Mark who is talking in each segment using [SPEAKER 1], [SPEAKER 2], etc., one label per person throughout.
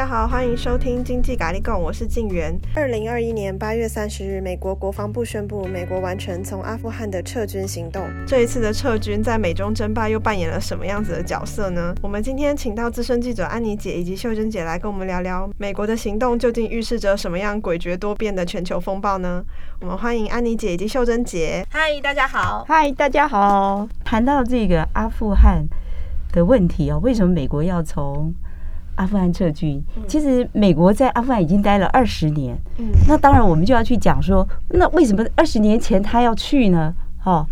[SPEAKER 1] 大家好，欢迎收听经济咖哩供，我是静媛。二零二一年八月三十日，美国国防部宣布，美国完成从阿富汗的撤军行动。这一次的撤军在美中争霸又扮演了什么样子的角色呢？我们今天请到资深记者安妮姐以及秀珍姐来跟我们聊聊，美国的行动究竟预示着什么样诡谲多变的全球风暴呢？我们欢迎安妮姐以及秀珍姐。
[SPEAKER 2] 嗨，大家好。
[SPEAKER 3] 嗨，大家好。谈到这个阿富汗的问题哦，为什么美国要从阿富汗撤军，其实美国在阿富汗已经待了二十年。嗯，那当然我们就要去讲说，那为什么二十年前他要去呢？哦，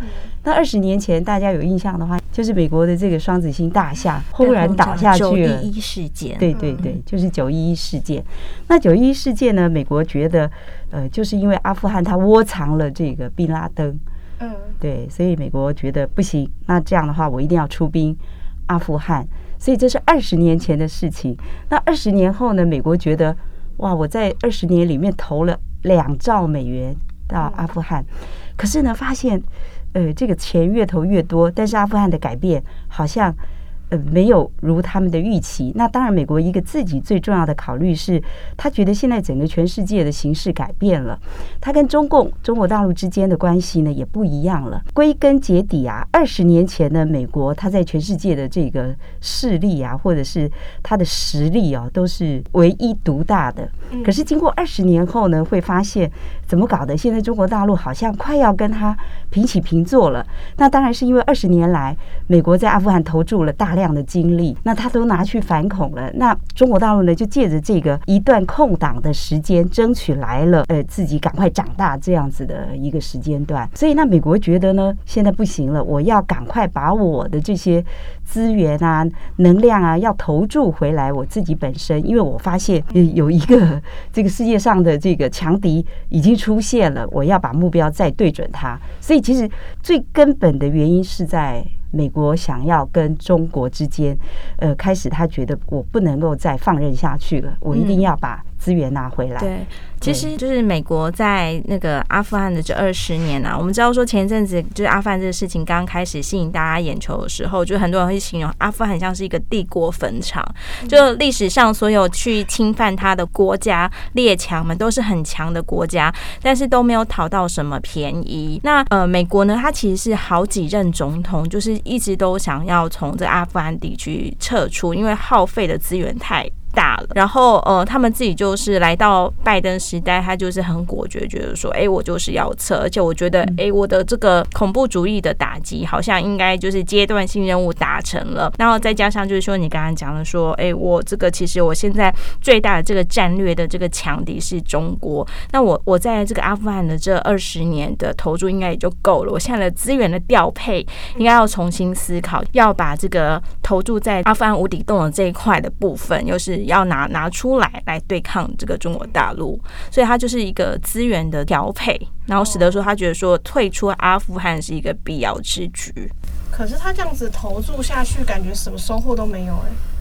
[SPEAKER 3] 那二十年前大家有印象的话，就是美国的这个双子星大厦忽然倒下去了。
[SPEAKER 2] 九一一事件，
[SPEAKER 3] 对对对，就是九一一事件。那九一一事件呢，美国觉得，呃，就是因为阿富汗他窝藏了这个宾拉登，嗯，对，所以美国觉得不行，那这样的话我一定要出兵阿富汗。所以这是二十年前的事情。那二十年后呢？美国觉得，哇，我在二十年里面投了两兆美元到阿富汗，可是呢，发现，呃，这个钱越投越多，但是阿富汗的改变好像。呃，没有如他们的预期。那当然，美国一个自己最重要的考虑是，他觉得现在整个全世界的形势改变了，他跟中共、中国大陆之间的关系呢也不一样了。归根结底啊，二十年前的美国，他在全世界的这个势力啊，或者是他的实力啊，都是唯一独大的。可是经过二十年后呢，会发现怎么搞的？现在中国大陆好像快要跟他平起平坐了。那当然是因为二十年来，美国在阿富汗投注了大。量的精力，那他都拿去反恐了。那中国大陆呢，就借着这个一段空档的时间，争取来了，呃，自己赶快长大这样子的一个时间段。所以，那美国觉得呢，现在不行了，我要赶快把我的这些资源啊、能量啊，要投注回来我自己本身，因为我发现有一个这个世界上的这个强敌已经出现了，我要把目标再对准它。所以，其实最根本的原因是在。美国想要跟中国之间，呃，开始他觉得我不能够再放任下去了，我一定要把资源拿回来。
[SPEAKER 2] 对。其实就是美国在那个阿富汗的这二十年啊，我们知道说前一阵子就是阿富汗这个事情刚开始吸引大家眼球的时候，就很多人会形容阿富汗像是一个帝国坟场，就历史上所有去侵犯他的国家列强们都是很强的国家，但是都没有讨到什么便宜。那呃，美国呢，它其实是好几任总统，就是一直都想要从这阿富汗地区撤出，因为耗费的资源太大了，然后呃，他们自己就是来到拜登时代，他就是很果决，觉得说，哎，我就是要撤，而且我觉得，哎，我的这个恐怖主义的打击好像应该就是阶段性任务达成了，然后再加上就是说，你刚刚讲的说，哎，我这个其实我现在最大的这个战略的这个强敌是中国，那我我在这个阿富汗的这二十年的投注应该也就够了，我现在的资源的调配应该要重新思考，要把这个投注在阿富汗无底洞的这一块的部分，又是。要拿拿出来来对抗这个中国大陆，所以他就是一个资源的调配，然后使得说他觉得说退出阿富汗是一个必要之举。
[SPEAKER 1] 可是他这样子投注下去，感觉什么收获都没有哎、欸。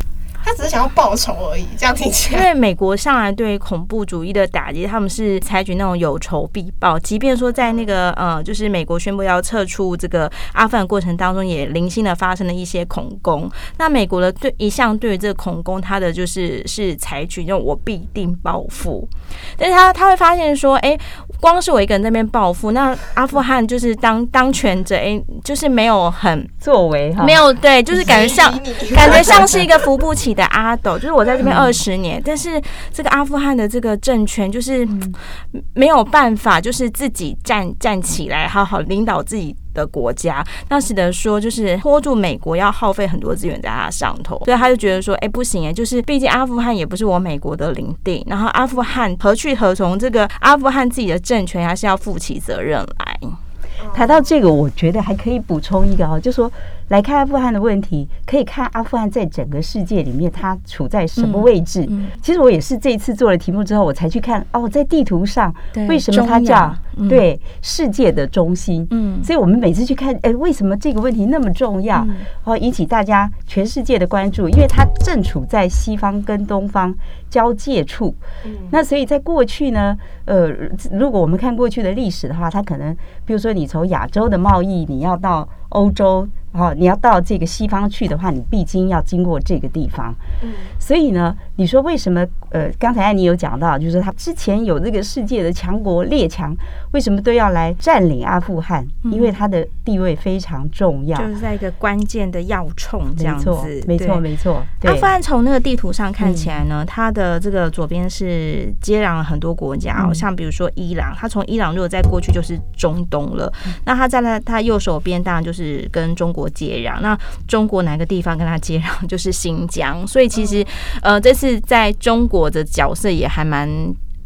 [SPEAKER 1] 他只是想要报仇而已，这样听起来。
[SPEAKER 2] 因为美国向来对恐怖主义的打击，他们是采取那种有仇必报。即便说在那个呃，就是美国宣布要撤出这个阿富汗过程当中，也零星的发生了一些恐攻。那美国的对一向对于这个恐攻，他的就是是采取那种我必定报复。但是他他会发现说，哎、欸，光是我一个人在那边报复，那阿富汗就是当当权者，哎、欸，就是没有很
[SPEAKER 3] 作为哈，
[SPEAKER 2] 没有对，就是感觉像感觉像是一个扶不起的阿斗，就是我在这边二十年，但是这个阿富汗的这个政权就是没有办法，就是自己站站起来，好好领导自己的国家。那使得说，就是拖住美国要耗费很多资源在他上头，所以他就觉得说，哎，不行哎，就是毕竟阿富汗也不是我美国的领地，然后阿富汗何去何从？这个阿富汗自己的政权还是要负起责任来。
[SPEAKER 3] 谈到这个，我觉得还可以补充一个哈，就说。来看阿富汗的问题，可以看阿富汗在整个世界里面它处在什么位置。其实我也是这一次做了题目之后，我才去看哦，在地图上为什么它叫对世界的中心？嗯，所以我们每次去看，哎，为什么这个问题那么重要？哦，引起大家全世界的关注，因为它正处在西方跟东方交界处。那所以在过去呢，呃，如果我们看过去的历史的话，它可能比如说你从亚洲的贸易，你要到欧洲。好，你要到这个西方去的话，你必经要经过这个地方。嗯，所以呢，你说为什么？呃，刚才你有讲到，就是他之前有这个世界的强国列强，为什么都要来占领阿富汗？因为他的地位非常重要，
[SPEAKER 2] 就是在一个关键的要冲这样子。
[SPEAKER 3] 没错，没错。
[SPEAKER 2] 阿富汗从那个地图上看起来呢，它的这个左边是接壤了很多国家，哦，像比如说伊朗，它从伊朗如果再过去就是中东了。那它在它它右手边当然就是跟中国接壤。那中国哪个地方跟它接壤？就是新疆。所以其实，呃，这次在中国的角色也还蛮。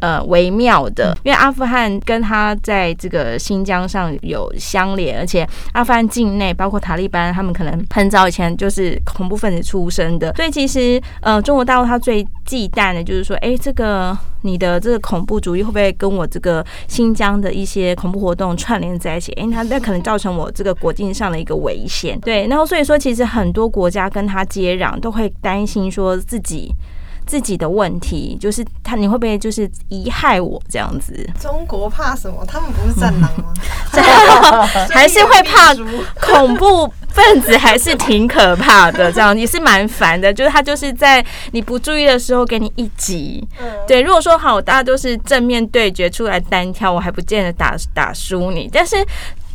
[SPEAKER 2] 呃，微妙的，因为阿富汗跟他在这个新疆上有相连，而且阿富汗境内包括塔利班，他们可能很早以前就是恐怖分子出身的，所以其实呃，中国大陆他最忌惮的就是说，哎，这个你的这个恐怖主义会不会跟我这个新疆的一些恐怖活动串联在一起？哎，他那可能造成我这个国境上的一个危险。对，然后所以说，其实很多国家跟他接壤，都会担心说自己。自己的问题就是他，你会不会就是贻害我这样子？
[SPEAKER 1] 中国怕什么？他们不是战狼吗？
[SPEAKER 2] 还是会怕 恐怖分子，还是挺可怕的。这样也是蛮烦的，就是他就是在你不注意的时候给你一击。对，如果说好，大家都是正面对决出来单挑，我还不见得打打输你，但是。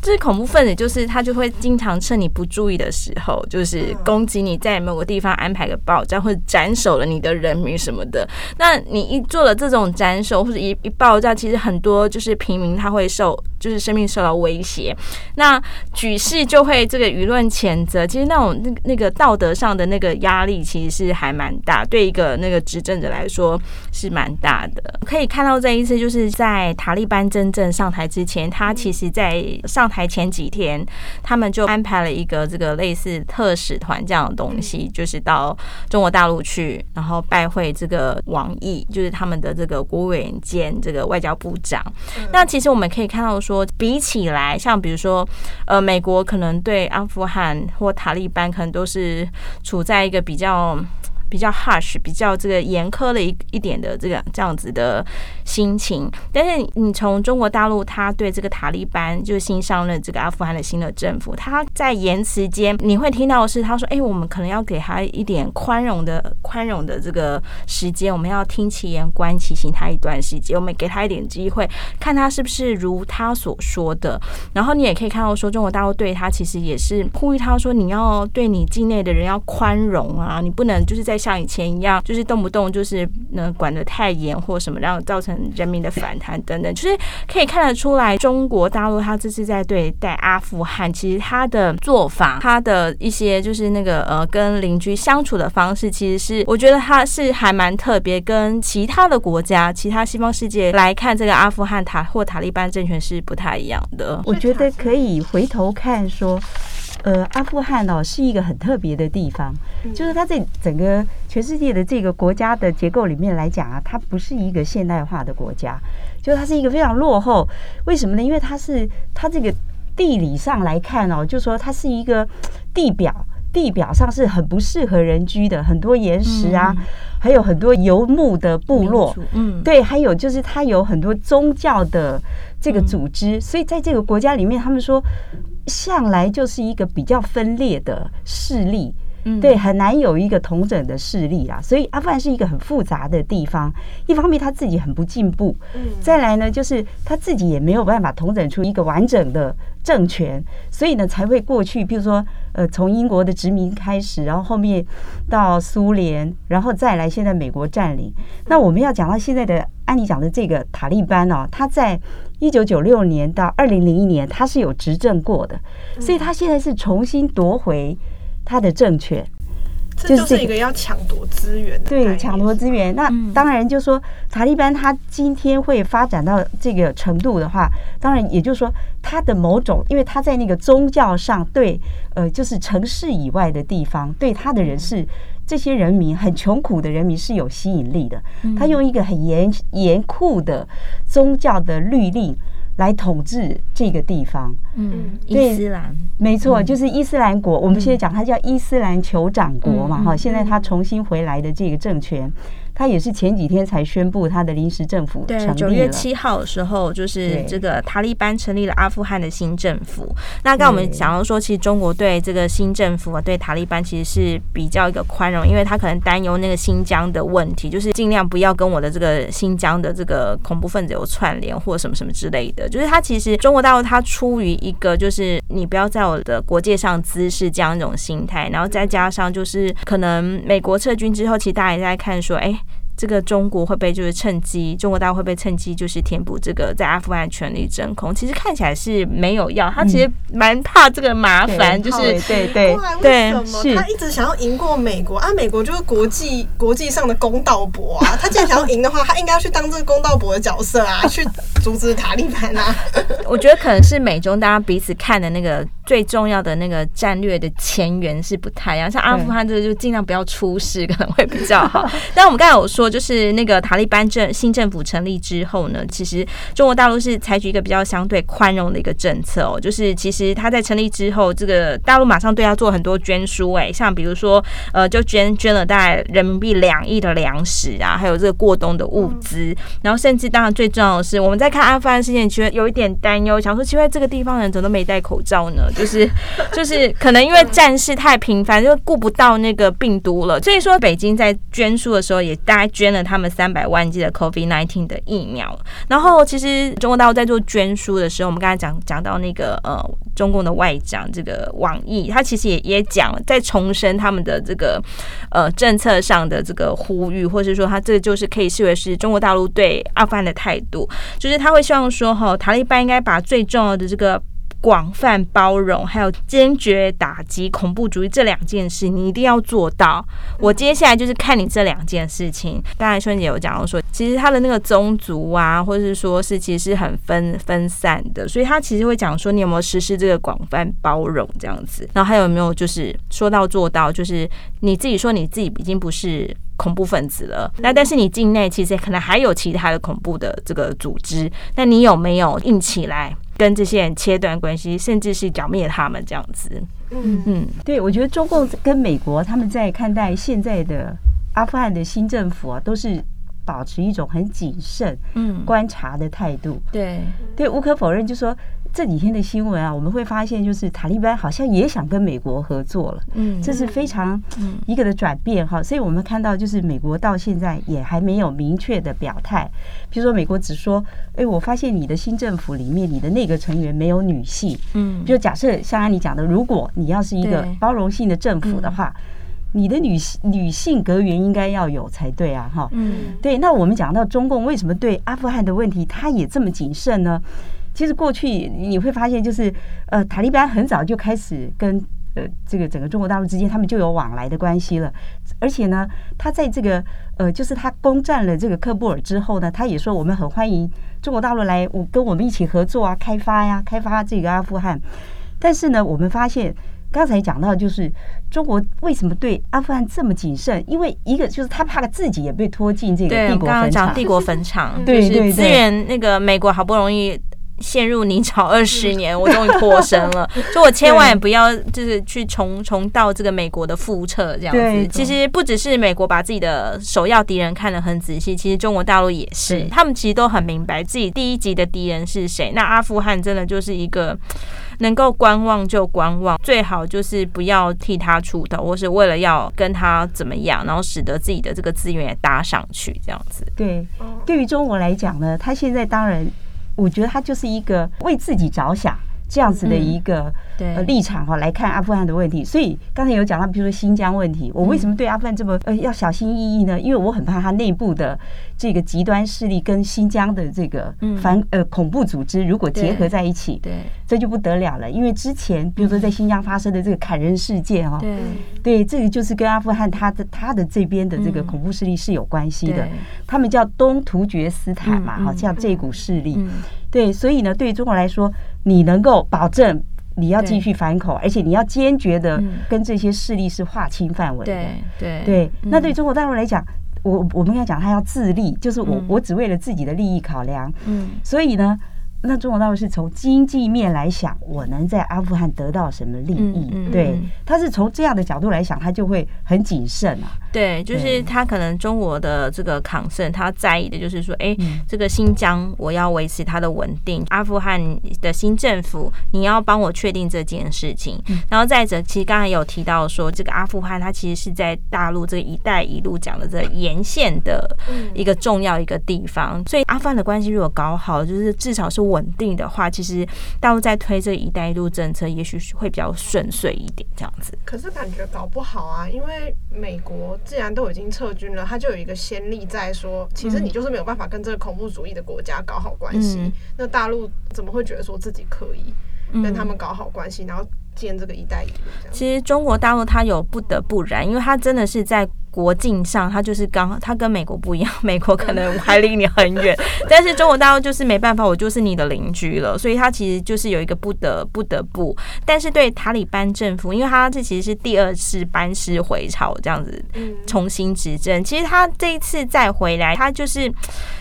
[SPEAKER 2] 就是恐怖分子，就是他就会经常趁你不注意的时候，就是攻击你，在某个地方安排个爆炸，或者斩首了你的人民什么的。那你一做了这种斩首或者一一爆炸，其实很多就是平民他会受。就是生命受到威胁，那举世就会这个舆论谴责。其实那种那那个道德上的那个压力，其实是还蛮大，对一个那个执政者来说是蛮大的。可以看到这一次，就是在塔利班真正上台之前，他其实在上台前几天，他们就安排了一个这个类似特使团这样的东西，就是到中国大陆去，然后拜会这个王毅，就是他们的这个国务委员兼这个外交部长。那其实我们可以看到。说比起来，像比如说，呃，美国可能对阿富汗或塔利班可能都是处在一个比较。比较 harsh，比较这个严苛的一一点的这个这样子的心情，但是你从中国大陆，他对这个塔利班就是新上任这个阿富汗的新的政府，他在言辞间你会听到的是他说：“哎，我们可能要给他一点宽容的宽容的这个时间，我们要听其言观其行他一段时间，我们给他一点机会，看他是不是如他所说的。然后你也可以看到说，中国大陆对他其实也是呼吁他说，你要对你境内的人要宽容啊，你不能就是在。像以前一样，就是动不动就是能管得太严或什么，然后造成人民的反弹等等，就是可以看得出来，中国大陆他这次在对待阿富汗，其实他的做法，他的一些就是那个呃跟邻居相处的方式，其实是我觉得他是还蛮特别，跟其他的国家、其他西方世界来看，这个阿富汗塔或塔利班政权是不太一样的。
[SPEAKER 3] 我觉得可以回头看说。呃，阿富汗哦是一个很特别的地方，就是它在整个全世界的这个国家的结构里面来讲啊，它不是一个现代化的国家，就是它是一个非常落后。为什么呢？因为它是它这个地理上来看哦，就说它是一个地表，地表上是很不适合人居的，很多岩石啊，还有很多游牧的部落，嗯，对，还有就是它有很多宗教的这个组织，所以在这个国家里面，他们说。向来就是一个比较分裂的势力，嗯，对，很难有一个统整的势力啦。所以阿富汗是一个很复杂的地方。一方面他自己很不进步，嗯，再来呢，就是他自己也没有办法统整出一个完整的政权，所以呢才会过去。比如说，呃，从英国的殖民开始，然后后面到苏联，然后再来现在美国占领。那我们要讲到现在的，按你讲的这个塔利班哦，他在。一九九六年到二零零一年，他是有执政过的，所以他现在是重新夺回他的正确，
[SPEAKER 1] 这就是一个要抢夺资源的。
[SPEAKER 3] 对，抢夺资源。那当然就是说，塔利班他今天会发展到这个程度的话，当然也就是说，他的某种，因为他在那个宗教上对，呃，就是城市以外的地方，对他的人是。这些人民很穷苦的人民是有吸引力的，他用一个很严严酷的宗教的律令来统治这个地方。
[SPEAKER 2] 嗯，伊斯兰，
[SPEAKER 3] 没错，就是伊斯兰国。我们现在讲它叫伊斯兰酋长国嘛，哈，现在它重新回来的这个政权。他也是前几天才宣布他的临时政府成立
[SPEAKER 2] 九月七号的时候，就是这个塔利班成立了阿富汗的新政府。那刚刚我们讲到说，其实中国对这个新政府啊，对塔利班其实是比较一个宽容，因为他可能担忧那个新疆的问题，就是尽量不要跟我的这个新疆的这个恐怖分子有串联或什么什么之类的。就是他其实中国大陆他出于一个就是你不要在我的国界上滋事这样一种心态，然后再加上就是可能美国撤军之后，其实大家也在看说，哎。这个中国会不会就是趁机，中国大陆会不会趁机就是填补这个在阿富汗权力真空？其实看起来是没有要，他其实蛮怕这个麻烦，就是
[SPEAKER 3] 对对
[SPEAKER 1] 对，为什么他一直想要赢过美国啊？美国就是国际国际上的公道伯啊，他既然想要赢的话，他应该要去当这个公道伯的角色啊，去阻止塔利班啊。
[SPEAKER 2] 我觉得可能是美中大家彼此看的那个最重要的那个战略的前缘是不太一样，像阿富汗这个就尽量不要出事，可能会比较好。但我们刚才有说。就是那个塔利班政新政府成立之后呢，其实中国大陆是采取一个比较相对宽容的一个政策哦。就是其实他在成立之后，这个大陆马上对他做很多捐书，哎，像比如说呃，就捐捐了大概人民币两亿的粮食啊，还有这个过冬的物资。然后甚至当然最重要的是，我们在看阿富汗事件，其实有一点担忧，想说奇怪，这个地方人怎么都没戴口罩呢？就是就是可能因为战事太频繁，就顾不到那个病毒了。所以说，北京在捐书的时候也大概。捐了他们三百万剂的 COVID-19 的疫苗，然后其实中国大陆在做捐书的时候，我们刚才讲讲到那个呃，中共的外长这个王毅，他其实也也讲，在重申他们的这个呃政策上的这个呼吁，或者说他这个就是可以视为是中国大陆对阿富汗的态度，就是他会希望说哈，塔利班应该把最重要的这个。广泛包容，还有坚决打击恐怖主义这两件事，你一定要做到。我接下来就是看你这两件事情。刚才春姐有讲到说，其实他的那个宗族啊，或者是说是其实是很分分散的，所以他其实会讲说，你有没有实施这个广泛包容这样子？然后还有没有就是说到做到？就是你自己说你自己已经不是恐怖分子了，那但是你境内其实可能还有其他的恐怖的这个组织，那你有没有硬起来？跟这些人切断关系，甚至是剿灭他们这样子。
[SPEAKER 3] 嗯嗯，对，我觉得中共跟美国他们在看待现在的阿富汗的新政府啊，都是保持一种很谨慎、嗯观察的态度。
[SPEAKER 2] 对
[SPEAKER 3] 对，无可否认，就是说。这几天的新闻啊，我们会发现，就是塔利班好像也想跟美国合作了，嗯，这是非常一个的转变哈。所以我们看到，就是美国到现在也还没有明确的表态。比如说，美国只说，哎，我发现你的新政府里面，你的内阁成员没有女性，嗯，就假设像安妮讲的，如果你要是一个包容性的政府的话，你的女性女性格员应该要有才对啊，哈，嗯，对。那我们讲到中共为什么对阿富汗的问题，他也这么谨慎呢？其实过去你会发现，就是呃，塔利班很早就开始跟呃这个整个中国大陆之间，他们就有往来的关系了。而且呢，他在这个呃，就是他攻占了这个喀布尔之后呢，他也说我们很欢迎中国大陆来我跟我们一起合作啊，开发呀，开发这个阿富汗。但是呢，我们发现刚才讲到，就是中国为什么对阿富汗这么谨慎？因为一个就是他怕自己也被拖进这个帝国坟场，
[SPEAKER 2] 帝国坟场，
[SPEAKER 3] 对对对，
[SPEAKER 2] 资源那个美国好不容易。陷入泥沼 二十年，我终于脱身了。就我千万也不要，就是去重重蹈这个美国的覆辙这样子。其实不只是美国把自己的首要敌人看得很仔细，其实中国大陆也是，他们其实都很明白自己第一级的敌人是谁。那阿富汗真的就是一个能够观望就观望，最好就是不要替他出头，或是为了要跟他怎么样，然后使得自己的这个资源也搭上去这样子。
[SPEAKER 3] 对，对于中国来讲呢，他现在当然。我觉得他就是一个为自己着想这样子的一个呃立场哈来看阿富汗的问题。所以刚才有讲到，比如说新疆问题，我为什么对阿富汗这么呃要小心翼翼呢？因为我很怕它内部的这个极端势力跟新疆的这个反呃恐怖组织如果结合在一起，对，这就不得了了。因为之前比如说在新疆发生的这个砍人事件哈，对，对，这个就是跟阿富汗他的他的这边的这个恐怖势力是有关系的。他们叫东突厥斯坦嘛，好像这股势力。对，所以呢，对于中国来说，你能够保证你要继续反恐，而且你要坚决的跟这些势力是划清范围的。对对对。那对中国大陆来讲，我我们要讲他要自立，就是我我只为了自己的利益考量。嗯。所以呢，那中国大陆是从经济面来想，我能在阿富汗得到什么利益？对，他是从这样的角度来想，他就会很谨慎啊。
[SPEAKER 2] 对，就是他可能中国的这个抗盛，他在意的就是说，哎，这个新疆我要维持它的稳定，阿富汗的新政府你要帮我确定这件事情。然后再者，其实刚才有提到说，这个阿富汗它其实是在大陆这个“一带一路”讲的这个沿线的一个重要一个地方，所以阿富汗的关系如果搞好，就是至少是稳定的话，其实大陆在推这“一带一路”政策，也许会比较顺遂一点，这样子。
[SPEAKER 1] 可是感觉搞不好啊，因为美国既然都已经撤军了，他就有一个先例在说，其实你就是没有办法跟这个恐怖主义的国家搞好关系。那大陆怎么会觉得说自己可以跟他们搞好关系，然后建这个“一带一路”？
[SPEAKER 2] 其实中国大陆它有不得不然，因为它真的是在。国境上，它就是刚好，它跟美国不一样，美国可能还离你很远，但是中国大陆就是没办法，我就是你的邻居了，所以它其实就是有一个不得不得不。但是对塔利班政府，因为他这其实是第二次班师回朝这样子重新执政，其实他这一次再回来，他就是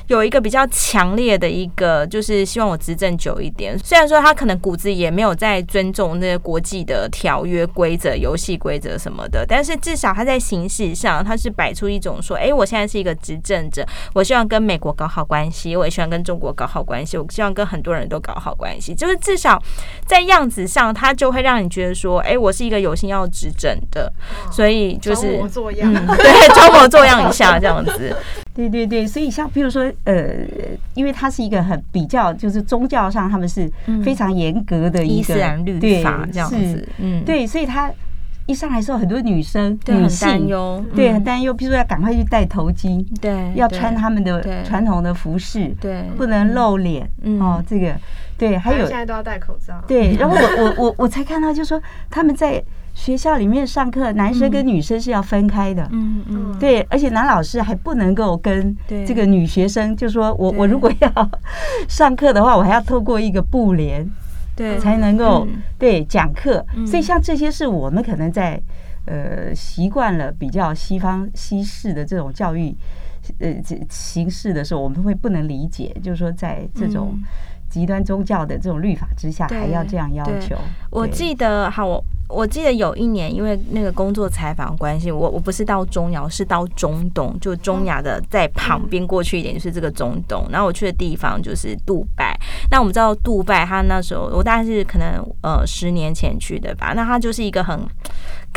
[SPEAKER 2] 有一个比较强烈的一个，就是希望我执政久一点。虽然说他可能骨子也没有在尊重那些国际的条约规则、游戏规则什么的，但是至少他在形式上。他是摆出一种说，哎、欸，我现在是一个执政者，我希望跟美国搞好关系，我也希望跟中国搞好关系，我希望跟很多人都搞好关系。就是至少在样子上，他就会让你觉得说，哎、欸，我是一个有心要执政的，所以就是
[SPEAKER 1] 装模作样，
[SPEAKER 2] 嗯、对，装模作样一下这样子。
[SPEAKER 3] 对对对，所以像比如说，呃，因为它是一个很比较，就是宗教上他们是非常严格的一个伊斯兰律法这样子，嗯，对，所以他。一上来时候，很多女生
[SPEAKER 2] 对女性很担忧，
[SPEAKER 3] 对很担忧，比如说要赶快去戴头巾，
[SPEAKER 2] 对，
[SPEAKER 3] 要穿他们的传统的服饰，
[SPEAKER 2] 对，
[SPEAKER 3] 不能露脸，哦，这个对，还有
[SPEAKER 1] 现在都要戴口罩，
[SPEAKER 3] 对。然后我我我我才看到，就是说他们在学校里面上课，男生跟女生是要分开的，嗯嗯，对，而且男老师还不能够跟这个女学生，就是说我我如果要上课的话，我还要透过一个布帘。对，才能够、嗯、对讲课，嗯、所以像这些是我们可能在呃习惯了比较西方西式的这种教育呃形式的时候，我们会不能理解，就是说在这种极端宗教的这种律法之下，还要这样要求。
[SPEAKER 2] 我记得好我。我记得有一年，因为那个工作采访关系，我我不是到中亚，我是到中东，就中亚的在旁边过去一点，就是这个中东。然后我去的地方就是杜拜。那我们知道杜拜，他那时候我大概是可能呃十年前去的吧。那它就是一个很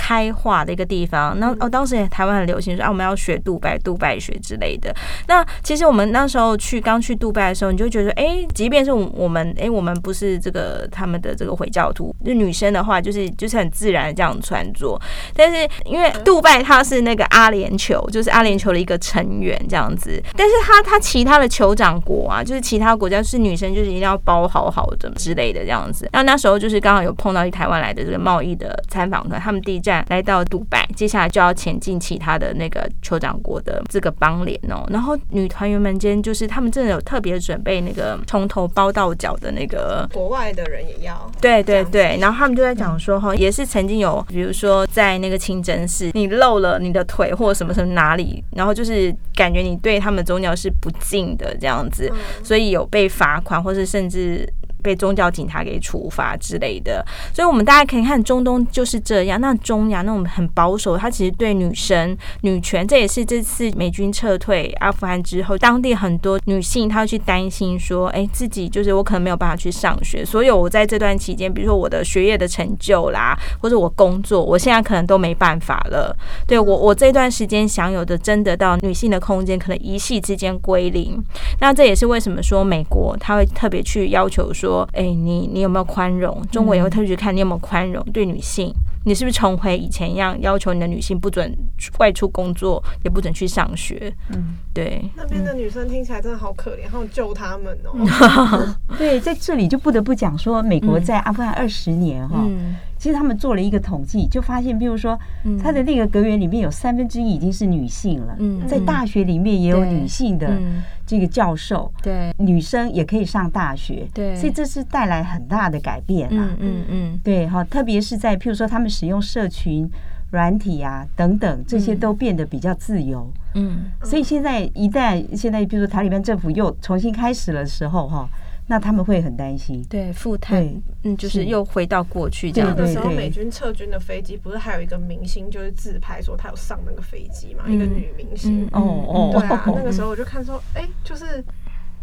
[SPEAKER 2] 开化的一个地方。那哦，当时也台湾很流行说啊，我们要学杜拜，杜拜学之类的。那其实我们那时候去刚去杜拜的时候，你就觉得哎，即便是我们哎，我们不是这个他们的这个回教徒，就女生的话，就是就是。很自然的这样穿着，但是因为杜拜它是那个阿联酋，就是阿联酋的一个成员这样子，但是他他其他的酋长国啊，就是其他国家是女生就是一定要包好好的之类的这样子。那那时候就是刚好有碰到一台湾来的这个贸易的参访团，他们第一站来到杜拜，接下来就要前进其他的那个酋长国的这个邦联哦。然后女团员们间就是他们真的有特别准备那个从头包到脚的那个，
[SPEAKER 1] 国外的人也要，
[SPEAKER 2] 对对对，然后他们就在讲说哈也。也是曾经有，比如说在那个清真寺，你露了你的腿或什么什么哪里，然后就是感觉你对他们宗教是不敬的这样子，所以有被罚款，或是甚至。被宗教警察给处罚之类的，所以我们大家可以看中东就是这样。那中亚那种很保守，他其实对女生女权，这也是这次美军撤退阿富汗之后，当地很多女性她会去担心说，哎，自己就是我可能没有办法去上学，所有我在这段期间，比如说我的学业的成就啦，或者我工作，我现在可能都没办法了。对我，我这段时间享有的争得到女性的空间，可能一夕之间归零。那这也是为什么说美国他会特别去要求说。说，哎，你你有没有宽容？中国也会特别去看你有没有宽容对女性。你是不是重回以前一样，要求你的女性不准外出工作，也不准去上学？嗯，对。
[SPEAKER 1] 那边的女生听起来真的好可怜，好救他们哦。
[SPEAKER 3] 对，在这里就不得不讲说，美国在阿富汗二十年哈。嗯其实他们做了一个统计，就发现，比如说，他的那个阁员里面有三分之一已经是女性了。嗯，在大学里面也有女性的这个教授，对，女生也可以上大学，对，所以这是带来很大的改变啊。嗯嗯，对哈，特别是在譬如说他们使用社群软体啊等等，这些都变得比较自由。嗯，所以现在一旦现在比如说塔里班政府又重新开始的时候哈。那他们会很担心。
[SPEAKER 2] 对，负担，嗯，就是又回到过去这样。
[SPEAKER 1] 那个时候美军撤军的飞机不是还有一个明星，就是自拍说他有上那个飞机嘛，一个女明星。哦哦，对啊，那个时候我就看说，哎，就是。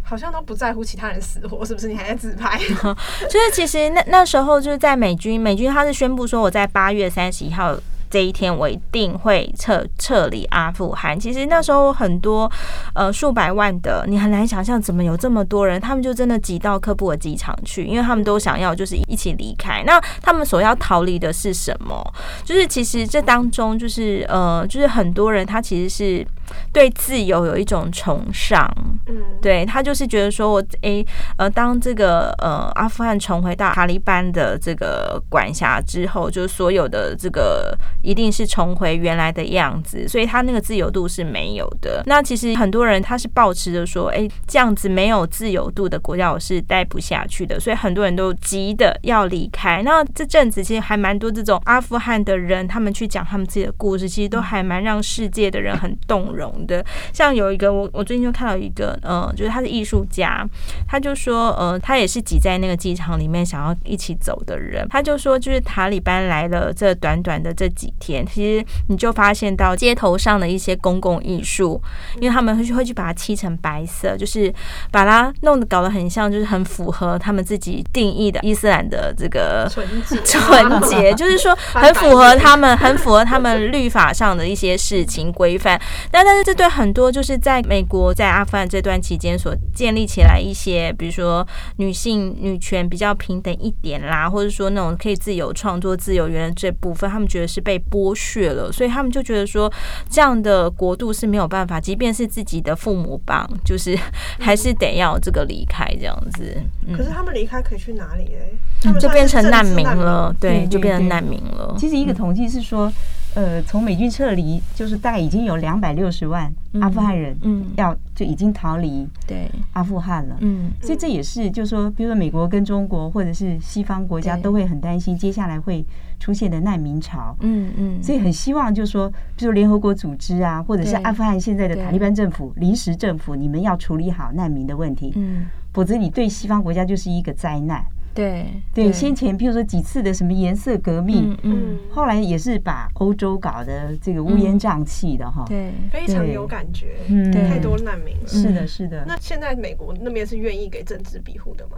[SPEAKER 1] 好像都不在乎其他人死活，是不是？你还在自拍？
[SPEAKER 2] 就是其实那那时候就是在美军，美军他是宣布说，我在八月三十一号这一天我一定会撤撤离阿富汗。其实那时候很多呃数百万的，你很难想象怎么有这么多人，他们就真的挤到科布尔机场去，因为他们都想要就是一起离开。那他们所要逃离的是什么？就是其实这当中就是呃，就是很多人他其实是。对自由有一种崇尚，嗯，对，他就是觉得说我，我诶呃，当这个呃阿富汗重回到塔利班的这个管辖之后，就是所有的这个一定是重回原来的样子，所以他那个自由度是没有的。那其实很多人人他是抱持着说，诶，这样子没有自由度的国家我是待不下去的，所以很多人都急的要离开。那这阵子其实还蛮多这种阿富汗的人，他们去讲他们自己的故事，其实都还蛮让世界的人很动容。的，像有一个我我最近就看到一个，呃，就是他是艺术家，他就说，呃，他也是挤在那个机场里面想要一起走的人，他就说，就是塔利班来了这短短的这几天，其实你就发现到街头上的一些公共艺术，因为他们会去会去把它漆成白色，就是把它弄得搞得很像，就是很符合他们自己定义的伊斯兰的这个纯洁，纯洁，就是说 很符合他们，很符合他们律法上的一些事情规范，那但是这对很多就是在美国在阿富汗这段期间所建立起来一些，比如说女性女权比较平等一点啦，或者说那种可以自由创作、自由原的这部分，他们觉得是被剥削了，所以他们就觉得说这样的国度是没有办法，即便是自己的父母帮，就是还是得要这个离开这样子。
[SPEAKER 1] 可是他们离开可以去哪里嘞？
[SPEAKER 2] 就变成难民了，对，就变成难民了。
[SPEAKER 3] 其实一个统计是说。呃，从美军撤离，就是大概已经有两百六十万阿富汗人，嗯，要就已经逃离对。阿富汗了，嗯，所以这也是就是说，比如说美国跟中国或者是西方国家都会很担心接下来会出现的难民潮，嗯嗯，所以很希望就是说，比如联合国组织啊，或者是阿富汗现在的塔利班政府临时政府，你们要处理好难民的问题，嗯，否则你对西方国家就是一个灾难。
[SPEAKER 2] 对
[SPEAKER 3] 对，先前譬如说几次的什么颜色革命，嗯，后来也是把欧洲搞得这个乌烟瘴气的哈，
[SPEAKER 1] 对，非常有感觉，嗯，太多难民了，
[SPEAKER 3] 是的，是的。
[SPEAKER 1] 那现在美国那边是愿意给政治庇护的吗？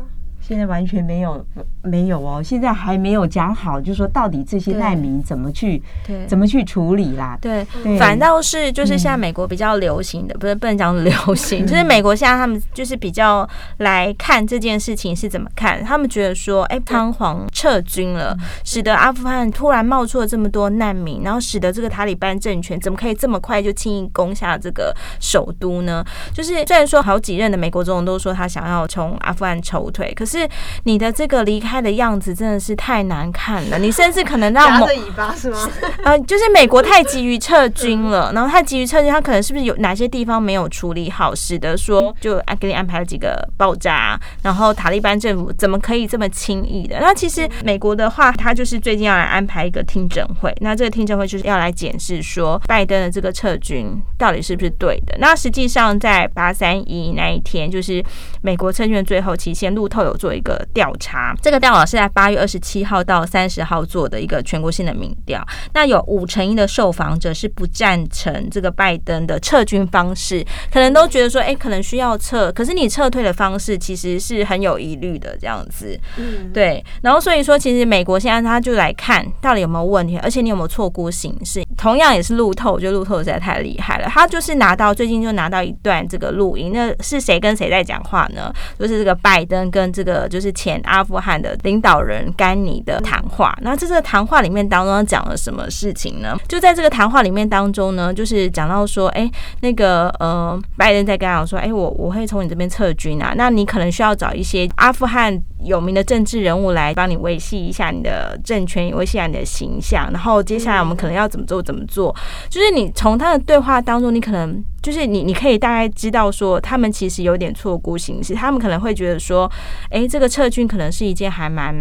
[SPEAKER 3] 现在完全没有，没有哦。现在还没有讲好，就是说到底这些难民怎么去，对，怎么去处理啦？
[SPEAKER 2] 对，反倒是就是现在美国比较流行的，不是不能讲流行，就是美国现在他们就是比较来看这件事情是怎么看。他们觉得说，哎，仓皇撤军了，使得阿富汗突然冒出了这么多难民，然后使得这个塔利班政权怎么可以这么快就轻易攻下这个首都呢？就是虽然说好几任的美国总统都说他想要从阿富汗筹退，可是。是你的这个离开的样子真的是太难看了，你甚至可能让
[SPEAKER 1] 夹着尾巴是吗？
[SPEAKER 2] 呃，就是美国太急于撤军了，然后太急于撤军，他可能是不是有哪些地方没有处理好，使得说就啊给你安排了几个爆炸，然后塔利班政府怎么可以这么轻易的？那其实美国的话，他就是最近要来安排一个听证会，那这个听证会就是要来检视说拜登的这个撤军到底是不是对的。那实际上在八三一那一天，就是美国撤军的最后期限，路透有做。做一个调查，这个调查是在八月二十七号到三十号做的一个全国性的民调。那有五成一的受访者是不赞成这个拜登的撤军方式，可能都觉得说，哎，可能需要撤，可是你撤退的方式其实是很有疑虑的这样子。嗯，对。然后所以说，其实美国现在他就来看到底有没有问题，而且你有没有错估形势。同样也是路透，我觉得路透实在太厉害了。他就是拿到最近就拿到一段这个录音，那是谁跟谁在讲话呢？就是这个拜登跟这个。就是前阿富汗的领导人甘尼的谈话，那在这个谈话里面当中讲了什么事情呢？就在这个谈话里面当中呢，就是讲到说，哎，那个呃，拜登在跟他说，哎，我我会从你这边撤军啊，那你可能需要找一些阿富汗有名的政治人物来帮你维系一下你的政权，维系一下你的形象，然后接下来我们可能要怎么做怎么做，就是你从他的对话当中，你可能。就是你你可以大概知道说，他们其实有点错估形势，他们可能会觉得说，哎，这个撤军可能是一件还蛮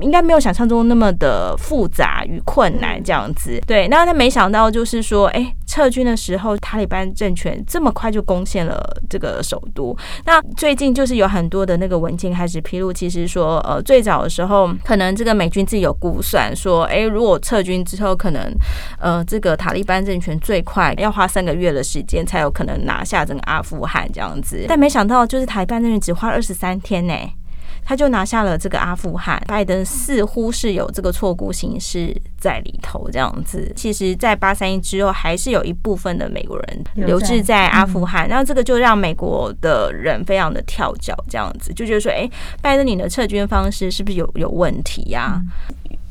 [SPEAKER 2] 应该没有想象中那么的复杂与困难这样子。对，那他没想到就是说，哎，撤军的时候，塔利班政权这么快就攻陷了这个首都。那最近就是有很多的那个文件开始披露，其实说，呃，最早的时候可能这个美军自己有估算说，哎，如果撤军之后，可能呃这个塔利班政权最快要花三个月的时间才有可能拿下整个阿富汗这样子，但没想到就是塔利班政权只花二十三天呢。他就拿下了这个阿富汗，拜登似乎是有这个错估形势在里头，这样子。其实，在八三一之后，还是有一部分的美国人留置在阿富汗，然后这个就让美国的人非常的跳脚，这样子。就觉得说，哎，拜登你的撤军方式是不是有有问题呀？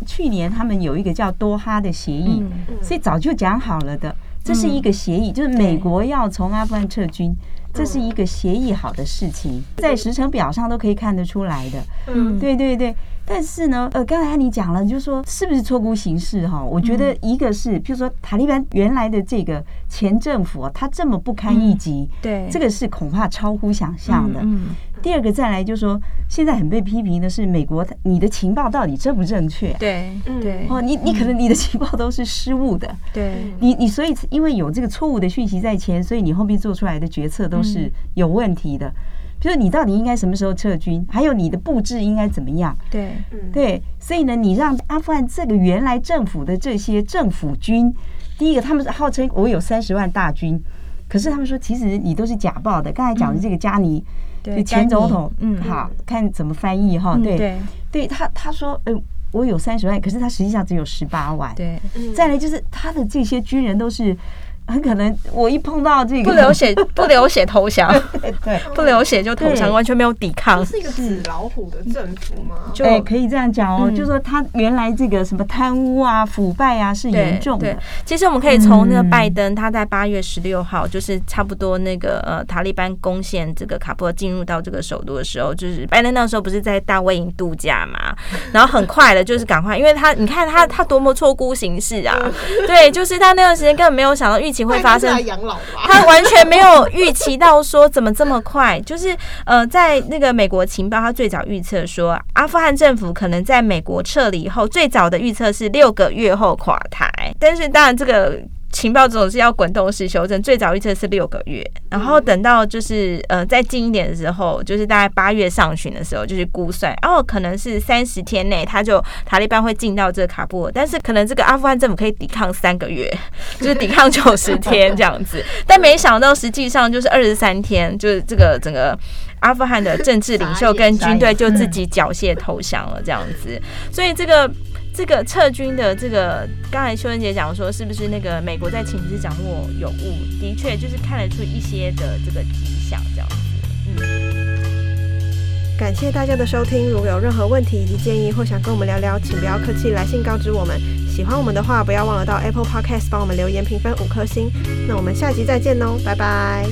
[SPEAKER 3] 去年他们有一个叫多哈的协议，所以早就讲好了的，这是一个协议，就是美国要从阿富汗撤军。这是一个协议好的事情，在时程表上都可以看得出来的。嗯，对对对。但是呢，呃，刚才你讲了，就是说是不是错估形势哈？我觉得一个是，譬如说塔利班原来的这个前政府，他这么不堪一击，对，这个是恐怕超乎想象的。嗯。第二个再来就是说，现在很被批评的是美国，你的情报到底正不正确？
[SPEAKER 2] 对，对。
[SPEAKER 3] 哦，你你可能你的情报都是失误的。对。你你所以因为有这个错误的讯息在前，所以你后面做出来的决策都是有问题的。比如你到底应该什么时候撤军？还有你的布置应该怎么样？对，对。所以呢，你让阿富汗这个原来政府的这些政府军，第一个他们是号称我有三十万大军，可是他们说其实你都是假报的。刚才讲的这个加尼。就前总统，嗯，好，看怎么翻译哈，对，对，对他他说，嗯，我有三十万，可是他实际上只有十八万，对，再来就是他的这些军人都是。很可能我一碰到这个
[SPEAKER 2] 不流血 不流血投降，对，不流血就投降，完全没有抵抗，
[SPEAKER 1] 是一个纸老虎的政府吗？
[SPEAKER 3] 就可以这样讲哦，就说他原来这个什么贪污啊、腐败啊是严重的。
[SPEAKER 2] 其实我们可以从那个拜登，他在八月十六号，就是差不多那个呃塔利班攻陷这个喀布尔进入到这个首都的时候，就是拜登那时候不是在大卫营度假嘛，然后很快的，就是赶快，因为他你看他他多么错估形势啊，对，就是他那段时间根本没有想到预。会发生，他完全没有预期到说怎么这么快，就是呃，在那个美国情报，他最早预测说阿富汗政府可能在美国撤离以后，最早的预测是六个月后垮台，但是当然这个。情报总是要滚动式修正，最早预测是六个月，然后等到就是呃再近一点的时候，就是大概八月上旬的时候，就是估算，哦，可能是三十天内他就塔利班会进到这个喀布尔，但是可能这个阿富汗政府可以抵抗三个月，就是抵抗九十天这样子，但没想到实际上就是二十三天，就是这个整个阿富汗的政治领袖跟军队就自己缴械投降了这样子，所以这个。这个撤军的这个，刚才秀雯姐讲说，是不是那个美国在情资掌握有误？的确，就是看得出一些的这个迹象，这样子。
[SPEAKER 1] 嗯，感谢大家的收听。如果有任何问题以及建议，或想跟我们聊聊，请不要客气，来信告知我们。喜欢我们的话，不要忘了到 Apple Podcast 帮我们留言评分五颗星。那我们下集再见喽，拜拜。